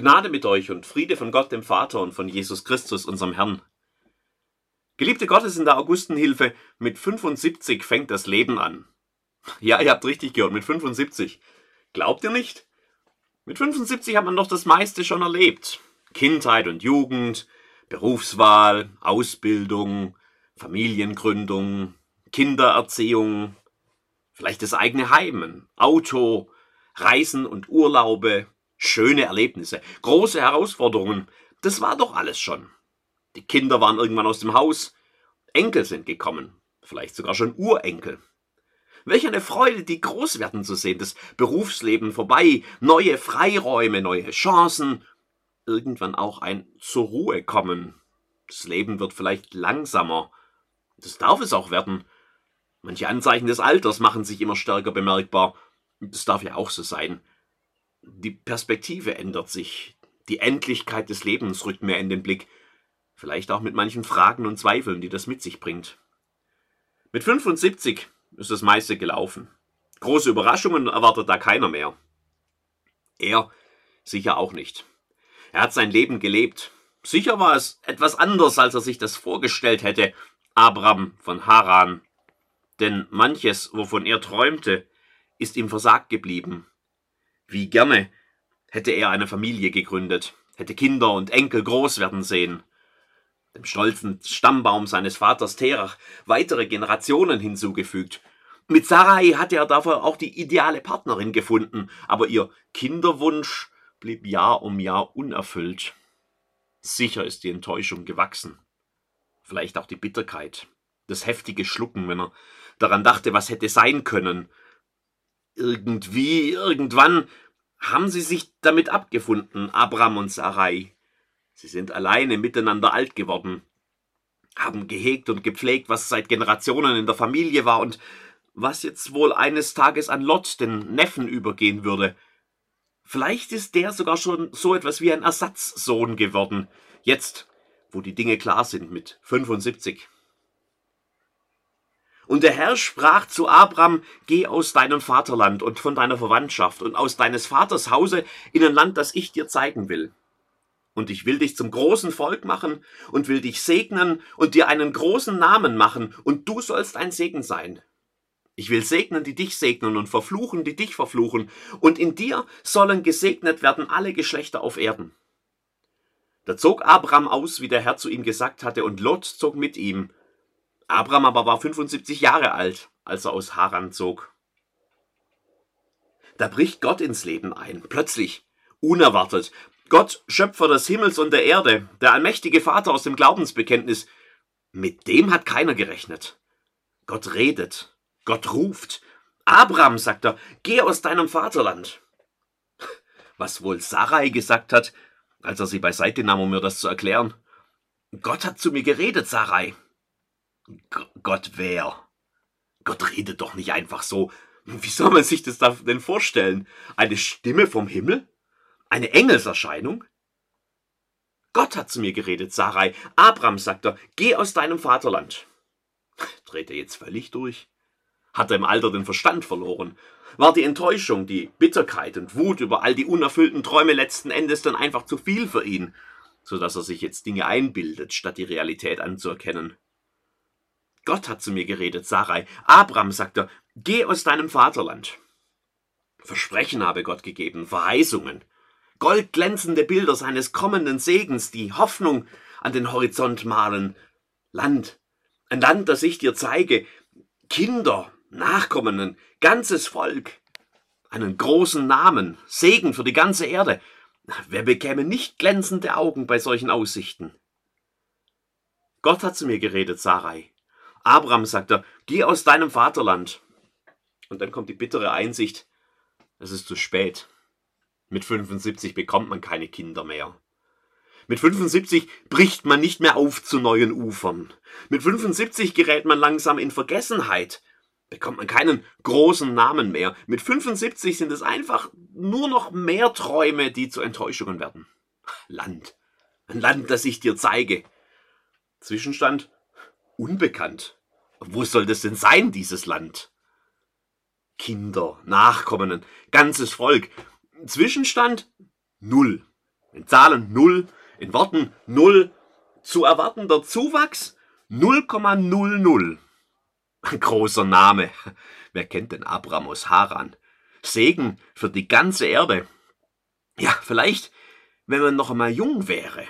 Gnade mit euch und Friede von Gott dem Vater und von Jesus Christus, unserem Herrn. Geliebte Gottes in der Augustenhilfe, mit 75 fängt das Leben an. Ja, ihr habt richtig gehört, mit 75. Glaubt ihr nicht? Mit 75 hat man doch das meiste schon erlebt. Kindheit und Jugend, Berufswahl, Ausbildung, Familiengründung, Kindererziehung, vielleicht das eigene Heim, Auto, Reisen und Urlaube, schöne Erlebnisse, große Herausforderungen. Das war doch alles schon. Die Kinder waren irgendwann aus dem Haus, Enkel sind gekommen, vielleicht sogar schon Urenkel. Welch eine Freude, die groß werden zu sehen, das Berufsleben vorbei, neue Freiräume, neue Chancen, irgendwann auch ein zur Ruhe kommen. Das Leben wird vielleicht langsamer. Das darf es auch werden. Manche Anzeichen des Alters machen sich immer stärker bemerkbar. Das darf ja auch so sein. Die Perspektive ändert sich. Die Endlichkeit des Lebens rückt mehr in den Blick. Vielleicht auch mit manchen Fragen und Zweifeln, die das mit sich bringt. Mit 75 ist das meiste gelaufen. Große Überraschungen erwartet da keiner mehr. Er sicher auch nicht. Er hat sein Leben gelebt. Sicher war es etwas anders, als er sich das vorgestellt hätte. Abraham von Haran. Denn manches, wovon er träumte, ist ihm versagt geblieben. Wie gerne hätte er eine Familie gegründet, hätte Kinder und Enkel groß werden sehen, dem stolzen Stammbaum seines Vaters Terach weitere Generationen hinzugefügt. Mit Sarai hatte er dafür auch die ideale Partnerin gefunden, aber ihr Kinderwunsch blieb Jahr um Jahr unerfüllt. Sicher ist die Enttäuschung gewachsen. Vielleicht auch die Bitterkeit, das heftige Schlucken, wenn er daran dachte, was hätte sein können. Irgendwie, irgendwann haben sie sich damit abgefunden, Abram und Sarai. Sie sind alleine miteinander alt geworden, haben gehegt und gepflegt, was seit Generationen in der Familie war und was jetzt wohl eines Tages an Lot, den Neffen, übergehen würde. Vielleicht ist der sogar schon so etwas wie ein Ersatzsohn geworden, jetzt, wo die Dinge klar sind mit 75. Und der Herr sprach zu Abram, geh aus deinem Vaterland und von deiner Verwandtschaft und aus deines Vaters Hause in ein Land, das ich dir zeigen will. Und ich will dich zum großen Volk machen und will dich segnen und dir einen großen Namen machen, und du sollst ein Segen sein. Ich will segnen, die dich segnen und verfluchen, die dich verfluchen, und in dir sollen gesegnet werden alle Geschlechter auf Erden. Da zog Abram aus, wie der Herr zu ihm gesagt hatte, und Lot zog mit ihm, Abraham aber war 75 Jahre alt, als er aus Haran zog. Da bricht Gott ins Leben ein, plötzlich, unerwartet. Gott, Schöpfer des Himmels und der Erde, der allmächtige Vater aus dem Glaubensbekenntnis, mit dem hat keiner gerechnet. Gott redet, Gott ruft. Abraham, sagt er, geh aus deinem Vaterland. Was wohl Sarai gesagt hat, als er sie beiseite nahm, um mir das zu erklären. Gott hat zu mir geredet, Sarai. Gott wer? Gott redet doch nicht einfach so. Wie soll man sich das denn vorstellen? Eine Stimme vom Himmel? Eine Engelserscheinung? Gott hat zu mir geredet, Sarai. Abraham, sagt er, geh aus deinem Vaterland. Dreht er jetzt völlig durch? Hat er im Alter den Verstand verloren? War die Enttäuschung, die Bitterkeit und Wut über all die unerfüllten Träume letzten Endes dann einfach zu viel für ihn, so dass er sich jetzt Dinge einbildet, statt die Realität anzuerkennen? Gott hat zu mir geredet, Sarai. Abraham, sagt er, geh aus deinem Vaterland. Versprechen habe Gott gegeben, Verheißungen. Goldglänzende Bilder seines kommenden Segens, die Hoffnung an den Horizont malen. Land, ein Land, das ich dir zeige. Kinder, Nachkommen, ganzes Volk. Einen großen Namen, Segen für die ganze Erde. Wer bekäme nicht glänzende Augen bei solchen Aussichten? Gott hat zu mir geredet, Sarai. Abraham, sagt er, geh aus deinem Vaterland. Und dann kommt die bittere Einsicht, es ist zu spät. Mit 75 bekommt man keine Kinder mehr. Mit 75 bricht man nicht mehr auf zu neuen Ufern. Mit 75 gerät man langsam in Vergessenheit. Bekommt man keinen großen Namen mehr. Mit 75 sind es einfach nur noch mehr Träume, die zu Enttäuschungen werden. Land. Ein Land, das ich dir zeige. Zwischenstand unbekannt. Wo soll das denn sein, dieses Land? Kinder, Nachkommen, ganzes Volk. Zwischenstand null. In Zahlen 0, in Worten 0, zu erwartender Zuwachs 0,00. Ein großer Name. Wer kennt denn Abraham aus Haran? Segen für die ganze Erde. Ja, vielleicht, wenn man noch einmal jung wäre.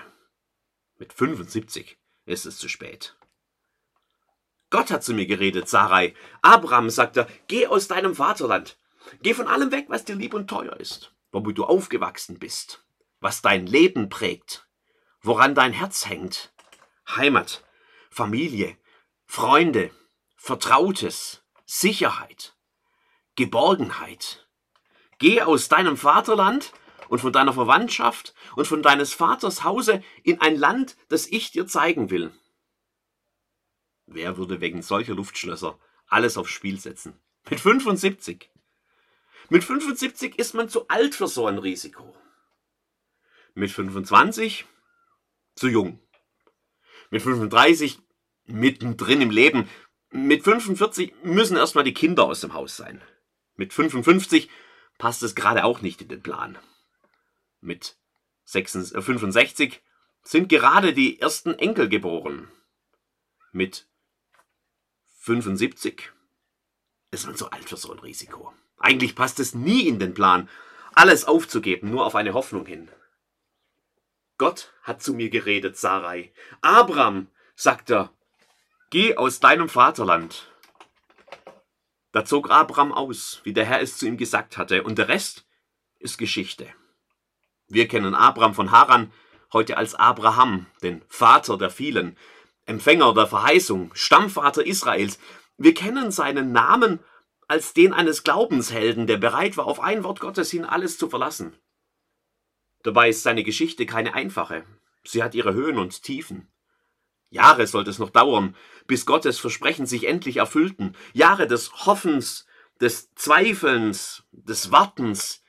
Mit 75 ist es zu spät. Gott hat zu mir geredet, Sarai. Abraham sagte, geh aus deinem Vaterland. Geh von allem weg, was dir lieb und teuer ist, womit du aufgewachsen bist, was dein Leben prägt, woran dein Herz hängt. Heimat, Familie, Freunde, Vertrautes, Sicherheit, Geborgenheit. Geh aus deinem Vaterland und von deiner Verwandtschaft und von deines Vaters Hause in ein Land, das ich dir zeigen will. Wer würde wegen solcher Luftschlösser alles aufs Spiel setzen? Mit 75. Mit 75 ist man zu alt für so ein Risiko. Mit 25 zu jung. Mit 35 mittendrin im Leben. Mit 45 müssen erstmal die Kinder aus dem Haus sein. Mit 55 passt es gerade auch nicht in den Plan. Mit 65 äh, sind gerade die ersten Enkel geboren. Mit 75 ist man zu alt für so ein Risiko. Eigentlich passt es nie in den Plan, alles aufzugeben, nur auf eine Hoffnung hin. Gott hat zu mir geredet, Sarai. Abraham, sagt er, geh aus deinem Vaterland. Da zog Abraham aus, wie der Herr es zu ihm gesagt hatte, und der Rest ist Geschichte. Wir kennen Abraham von Haran heute als Abraham, den Vater der vielen. Empfänger der Verheißung, Stammvater Israels. Wir kennen seinen Namen als den eines Glaubenshelden, der bereit war, auf ein Wort Gottes hin alles zu verlassen. Dabei ist seine Geschichte keine einfache. Sie hat ihre Höhen und Tiefen. Jahre sollte es noch dauern, bis Gottes Versprechen sich endlich erfüllten. Jahre des Hoffens, des Zweifelns, des Wartens.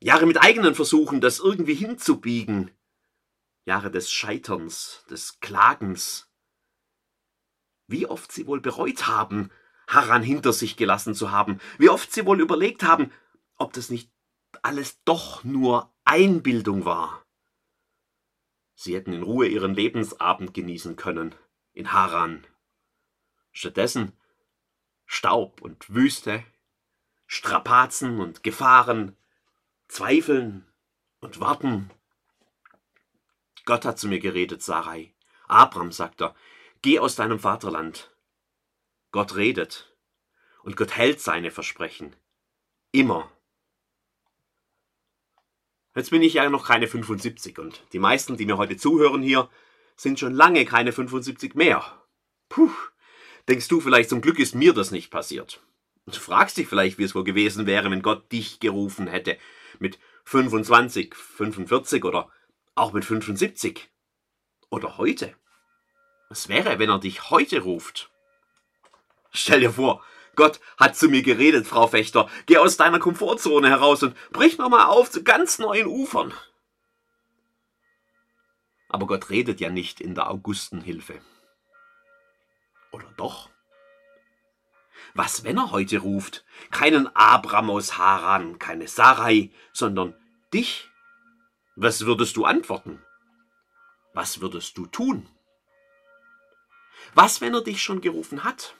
Jahre mit eigenen Versuchen, das irgendwie hinzubiegen. Jahre des Scheiterns, des Klagens, wie oft sie wohl bereut haben, Haran hinter sich gelassen zu haben, wie oft sie wohl überlegt haben, ob das nicht alles doch nur Einbildung war. Sie hätten in Ruhe ihren Lebensabend genießen können, in Haran. Stattdessen Staub und Wüste, Strapazen und Gefahren, Zweifeln und Warten. Gott hat zu mir geredet, Sarai. Abraham, sagt er, Geh aus deinem Vaterland. Gott redet und Gott hält seine Versprechen. Immer. Jetzt bin ich ja noch keine 75 und die meisten, die mir heute zuhören hier, sind schon lange keine 75 mehr. Puh, denkst du vielleicht, zum Glück ist mir das nicht passiert. Und du fragst dich vielleicht, wie es wohl gewesen wäre, wenn Gott dich gerufen hätte. Mit 25, 45 oder auch mit 75. Oder heute. Was wäre, wenn er dich heute ruft? Stell dir vor, Gott hat zu mir geredet, Frau Fechter. Geh aus deiner Komfortzone heraus und brich nochmal auf zu ganz neuen Ufern. Aber Gott redet ja nicht in der Augustenhilfe. Oder doch? Was, wenn er heute ruft? Keinen Abram aus Haran, keine Sarai, sondern dich? Was würdest du antworten? Was würdest du tun? Was, wenn er dich schon gerufen hat?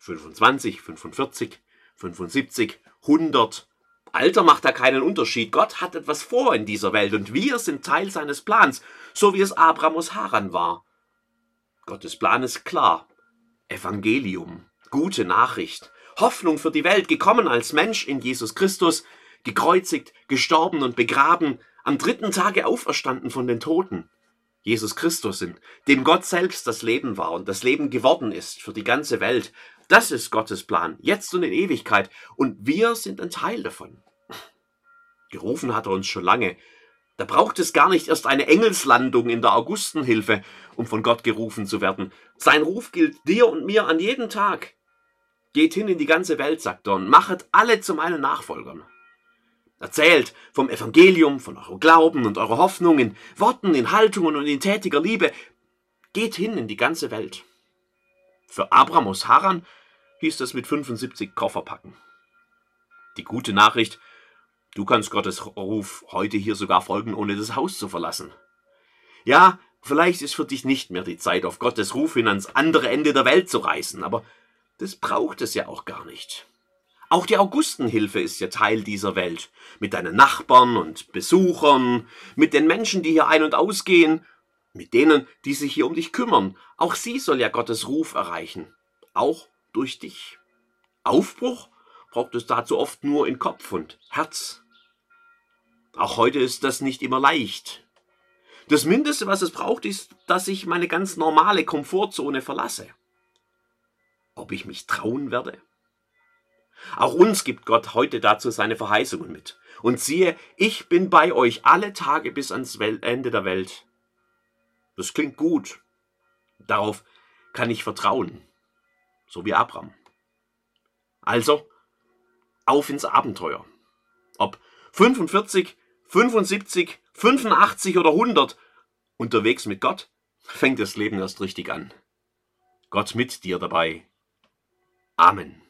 25, 45, 75, 100. Alter macht da keinen Unterschied. Gott hat etwas vor in dieser Welt und wir sind Teil seines Plans, so wie es Abraham aus Haran war. Gottes Plan ist klar. Evangelium, gute Nachricht, Hoffnung für die Welt, gekommen als Mensch in Jesus Christus, gekreuzigt, gestorben und begraben, am dritten Tage auferstanden von den Toten. Jesus Christus sind, dem Gott selbst das Leben war und das Leben geworden ist für die ganze Welt. Das ist Gottes Plan, jetzt und in Ewigkeit. Und wir sind ein Teil davon. Gerufen hat er uns schon lange. Da braucht es gar nicht erst eine Engelslandung in der Augustenhilfe, um von Gott gerufen zu werden. Sein Ruf gilt dir und mir an jedem Tag. Geht hin in die ganze Welt, sagt er, und machet alle zu meinen Nachfolgern. Erzählt vom Evangelium, von eurem Glauben und eurer Hoffnung in Worten, in Haltungen und in tätiger Liebe. Geht hin in die ganze Welt. Für Abraham aus Haran hieß das mit 75 Koffer packen. Die gute Nachricht, Du kannst Gottes Ruf heute hier sogar folgen, ohne das Haus zu verlassen. Ja, vielleicht ist für dich nicht mehr die Zeit, auf Gottes Ruf hin ans andere Ende der Welt zu reisen, aber das braucht es ja auch gar nicht. Auch die Augustenhilfe ist ja Teil dieser Welt. Mit deinen Nachbarn und Besuchern, mit den Menschen, die hier ein- und ausgehen, mit denen, die sich hier um dich kümmern. Auch sie soll ja Gottes Ruf erreichen. Auch durch dich. Aufbruch braucht es dazu oft nur in Kopf und Herz. Auch heute ist das nicht immer leicht. Das Mindeste, was es braucht, ist, dass ich meine ganz normale Komfortzone verlasse. Ob ich mich trauen werde? Auch uns gibt Gott heute dazu seine Verheißungen mit. Und siehe, ich bin bei euch alle Tage bis ans Ende der Welt. Das klingt gut. Darauf kann ich vertrauen. So wie Abraham. Also, auf ins Abenteuer. Ob 45, 75, 85 oder 100, unterwegs mit Gott, fängt das Leben erst richtig an. Gott mit dir dabei. Amen.